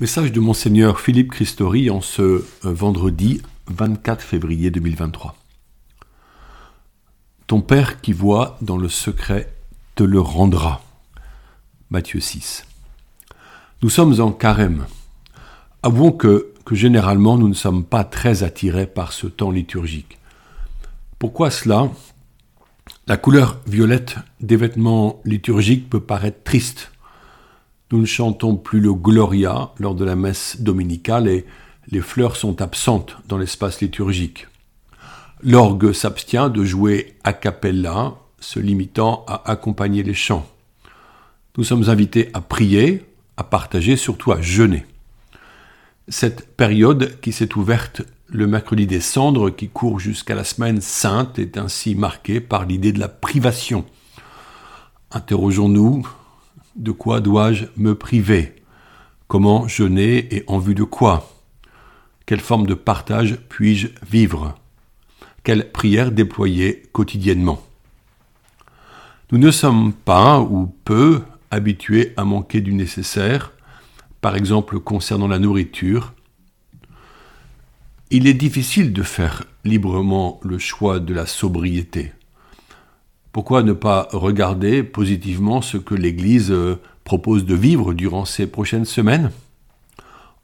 Message de Monseigneur Philippe Christori en ce euh, vendredi 24 février 2023. Ton Père qui voit dans le secret te le rendra. Matthieu 6. Nous sommes en carême. Avouons que, que généralement nous ne sommes pas très attirés par ce temps liturgique. Pourquoi cela? La couleur violette des vêtements liturgiques peut paraître triste nous ne chantons plus le Gloria lors de la messe dominicale et les fleurs sont absentes dans l'espace liturgique. L'orgue s'abstient de jouer a cappella, se limitant à accompagner les chants. Nous sommes invités à prier, à partager, surtout à jeûner. Cette période qui s'est ouverte le mercredi des cendres, qui court jusqu'à la semaine sainte, est ainsi marquée par l'idée de la privation. Interrogeons-nous, de quoi dois-je me priver? Comment jeûner et en vue de quoi? Quelle forme de partage puis-je vivre? Quelle prière déployer quotidiennement? Nous ne sommes pas ou peu habitués à manquer du nécessaire, par exemple concernant la nourriture. Il est difficile de faire librement le choix de la sobriété. Pourquoi ne pas regarder positivement ce que l'Église euh, propose de vivre durant ces prochaines semaines?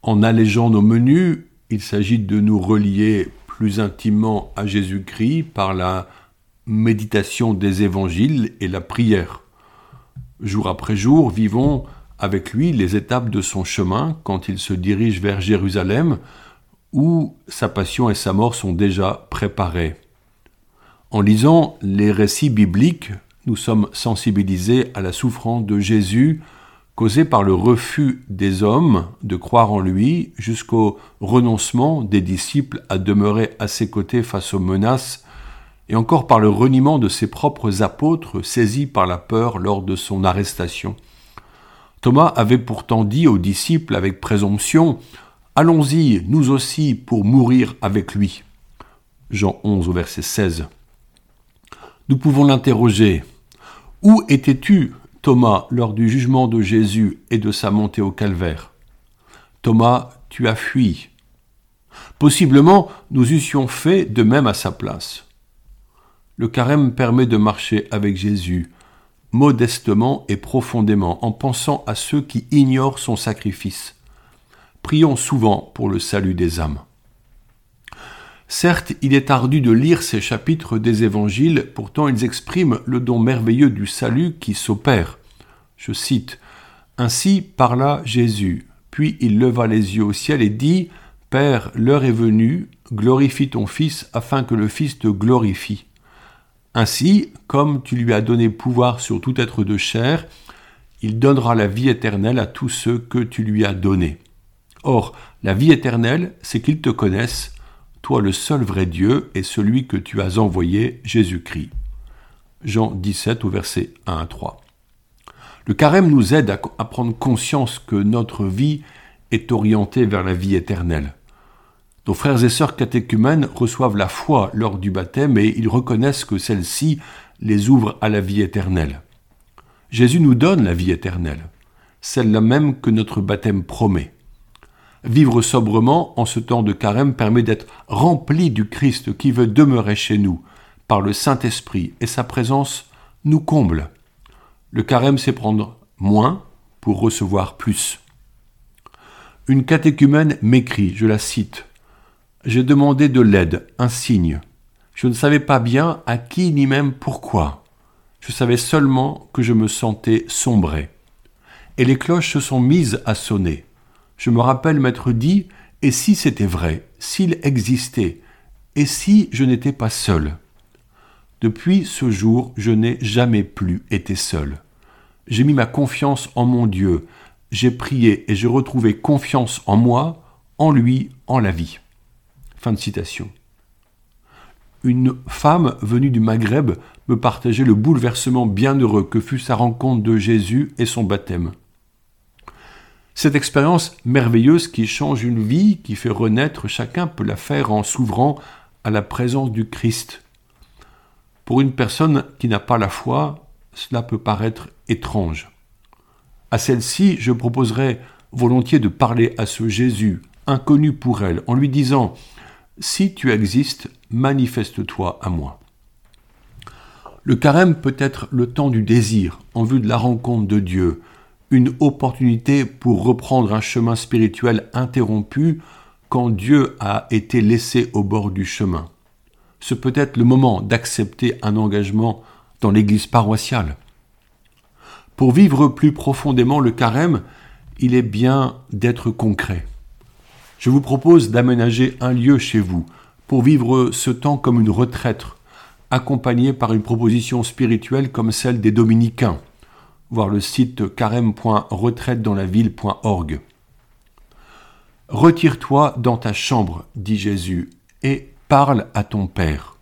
En allégeant nos menus, il s'agit de nous relier plus intimement à Jésus-Christ par la méditation des évangiles et la prière. Jour après jour, vivons avec lui les étapes de son chemin quand il se dirige vers Jérusalem, où sa passion et sa mort sont déjà préparées. En lisant les récits bibliques, nous sommes sensibilisés à la souffrance de Jésus causée par le refus des hommes de croire en lui jusqu'au renoncement des disciples à demeurer à ses côtés face aux menaces et encore par le reniement de ses propres apôtres saisis par la peur lors de son arrestation. Thomas avait pourtant dit aux disciples avec présomption Allons-y, nous aussi, pour mourir avec lui. Jean 11 au verset 16 nous pouvons l'interroger. Où étais-tu, Thomas, lors du jugement de Jésus et de sa montée au calvaire? Thomas, tu as fui. Possiblement, nous eussions fait de même à sa place. Le carême permet de marcher avec Jésus, modestement et profondément, en pensant à ceux qui ignorent son sacrifice. Prions souvent pour le salut des âmes. Certes, il est ardu de lire ces chapitres des évangiles, pourtant ils expriment le don merveilleux du salut qui s'opère. Je cite Ainsi parla Jésus, puis il leva les yeux au ciel et dit Père, l'heure est venue, glorifie ton Fils afin que le Fils te glorifie. Ainsi, comme tu lui as donné pouvoir sur tout être de chair, il donnera la vie éternelle à tous ceux que tu lui as donnés. Or, la vie éternelle, c'est qu'ils te connaissent, toi le seul vrai Dieu est celui que tu as envoyé, Jésus-Christ. Jean 17 au verset 1 à 3. Le carême nous aide à, prendre conscience que notre vie est orientée vers la vie éternelle. Nos frères et sœurs catéchumènes reçoivent la foi lors du baptême et ils reconnaissent que celle-ci les ouvre à la vie éternelle. Jésus nous donne la vie éternelle, celle-là même que notre baptême promet. Vivre sobrement en ce temps de carême permet d'être rempli du Christ qui veut demeurer chez nous par le Saint-Esprit et sa présence nous comble. Le carême, c'est prendre moins pour recevoir plus. Une catéchumène m'écrit, je la cite, J'ai demandé de l'aide, un signe. Je ne savais pas bien à qui ni même pourquoi. Je savais seulement que je me sentais sombré. Et les cloches se sont mises à sonner je me rappelle m'être dit, et si c'était vrai, s'il existait, et si je n'étais pas seul? Depuis ce jour, je n'ai jamais plus été seul. J'ai mis ma confiance en mon Dieu, j'ai prié et j'ai retrouvé confiance en moi, en lui, en la vie. Fin de citation. Une femme venue du Maghreb me partageait le bouleversement bienheureux que fut sa rencontre de Jésus et son baptême. Cette expérience merveilleuse qui change une vie, qui fait renaître, chacun peut la faire en s'ouvrant à la présence du Christ. Pour une personne qui n'a pas la foi, cela peut paraître étrange. À celle-ci, je proposerai volontiers de parler à ce Jésus, inconnu pour elle, en lui disant Si tu existes, manifeste-toi à moi. Le carême peut être le temps du désir, en vue de la rencontre de Dieu, une opportunité pour reprendre un chemin spirituel interrompu quand Dieu a été laissé au bord du chemin. Ce peut être le moment d'accepter un engagement dans l'église paroissiale. Pour vivre plus profondément le carême, il est bien d'être concret. Je vous propose d'aménager un lieu chez vous pour vivre ce temps comme une retraite, accompagnée par une proposition spirituelle comme celle des dominicains. Voir le site carême.retraitedanslaville.org. Retire-toi dans ta chambre, dit Jésus, et parle à ton Père.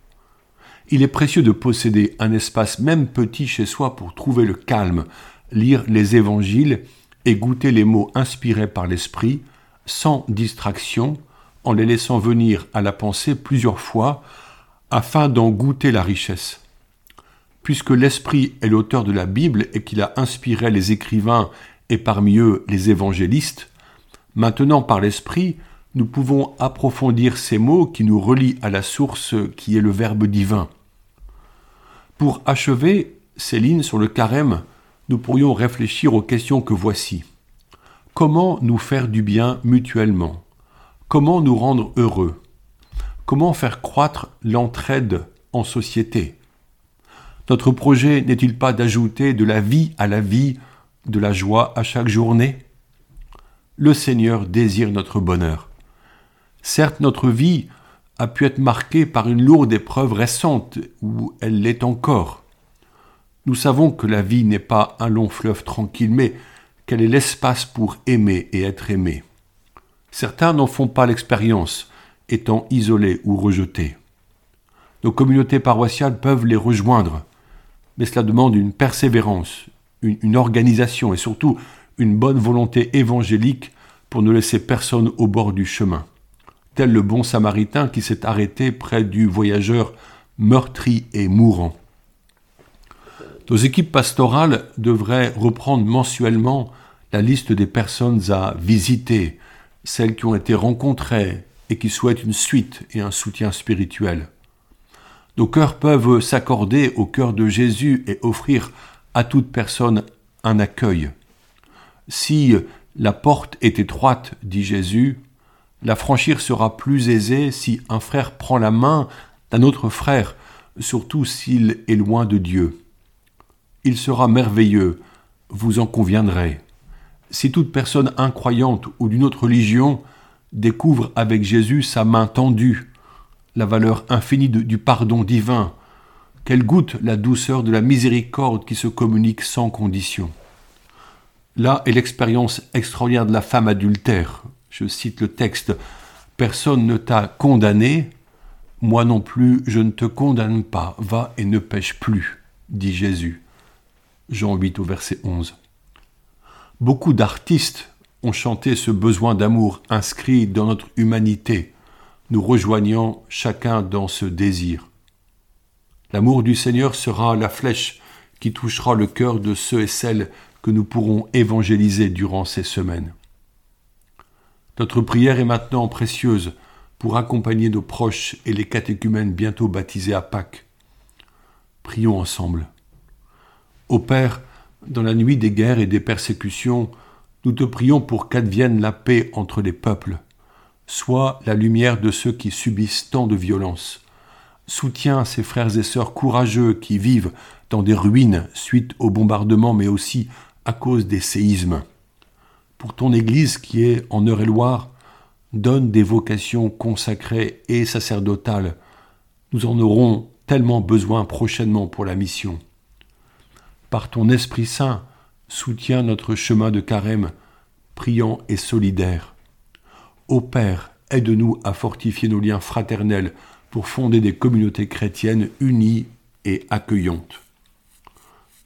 Il est précieux de posséder un espace même petit chez soi pour trouver le calme, lire les évangiles et goûter les mots inspirés par l'Esprit, sans distraction, en les laissant venir à la pensée plusieurs fois, afin d'en goûter la richesse. Puisque l'Esprit est l'auteur de la Bible et qu'il a inspiré les écrivains et parmi eux les évangélistes, maintenant par l'Esprit, nous pouvons approfondir ces mots qui nous relient à la source qui est le Verbe divin. Pour achever ces lignes sur le carême, nous pourrions réfléchir aux questions que voici. Comment nous faire du bien mutuellement? Comment nous rendre heureux? Comment faire croître l'entraide en société? Notre projet n'est-il pas d'ajouter de la vie à la vie, de la joie à chaque journée? Le Seigneur désire notre bonheur. Certes, notre vie a pu être marquée par une lourde épreuve récente, ou elle l'est encore. Nous savons que la vie n'est pas un long fleuve tranquille, mais qu'elle est l'espace pour aimer et être aimé. Certains n'en font pas l'expérience, étant isolés ou rejetés. Nos communautés paroissiales peuvent les rejoindre, mais cela demande une persévérance, une, organisation et surtout une bonne volonté évangélique pour ne laisser personne au bord du chemin, tel le bon samaritain qui s'est arrêté près du voyageur meurtri et mourant. Nos équipes pastorales devraient reprendre mensuellement la liste des personnes à visiter, celles qui ont été rencontrées et qui souhaitent une suite et un soutien spirituel. Nos cœurs peuvent s'accorder au cœur de Jésus et offrir à toute personne un accueil. Si la porte est étroite, dit Jésus, la franchir sera plus aisée si un frère prend la main d'un autre frère, surtout s'il est loin de Dieu il sera merveilleux, vous en conviendrez. Si toute personne incroyante ou d'une autre religion découvre avec Jésus sa main tendue, la valeur infinie du pardon divin, qu'elle goûte la douceur de la miséricorde qui se communique sans condition. Là est l'expérience extraordinaire de la femme adultère. Je cite le texte Personne ne t'a condamné, moi non plus je ne te condamne pas, va et ne pêche plus, dit Jésus. Jean 8 au verset 11. Beaucoup d'artistes ont chanté ce besoin d'amour inscrit dans notre humanité, nous rejoignant chacun dans ce désir. L'amour du Seigneur sera la flèche qui touchera le cœur de ceux et celles que nous pourrons évangéliser durant ces semaines. Notre prière est maintenant précieuse pour accompagner nos proches et les catéchumènes bientôt baptisés à Pâques. Prions ensemble. Ô Père, dans la nuit des guerres et des persécutions, nous te prions pour qu'advienne la paix entre les peuples. Sois la lumière de ceux qui subissent tant de violence. Soutiens ces frères et sœurs courageux qui vivent dans des ruines suite aux bombardements, mais aussi à cause des séismes. Pour ton Église qui est en Eure-et-Loire, donne des vocations consacrées et sacerdotales. Nous en aurons tellement besoin prochainement pour la mission par ton Esprit Saint, soutiens notre chemin de carême, priant et solidaire. Ô Père, aide-nous à fortifier nos liens fraternels pour fonder des communautés chrétiennes unies et accueillantes.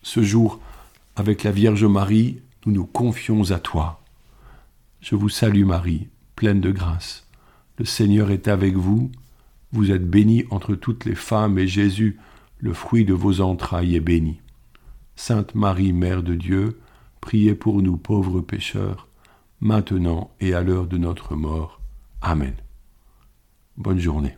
Ce jour, avec la Vierge Marie, nous nous confions à toi. Je vous salue Marie, pleine de grâce. Le Seigneur est avec vous. Vous êtes bénie entre toutes les femmes et Jésus, le fruit de vos entrailles, est béni. Sainte Marie, Mère de Dieu, priez pour nous pauvres pécheurs, maintenant et à l'heure de notre mort. Amen. Bonne journée.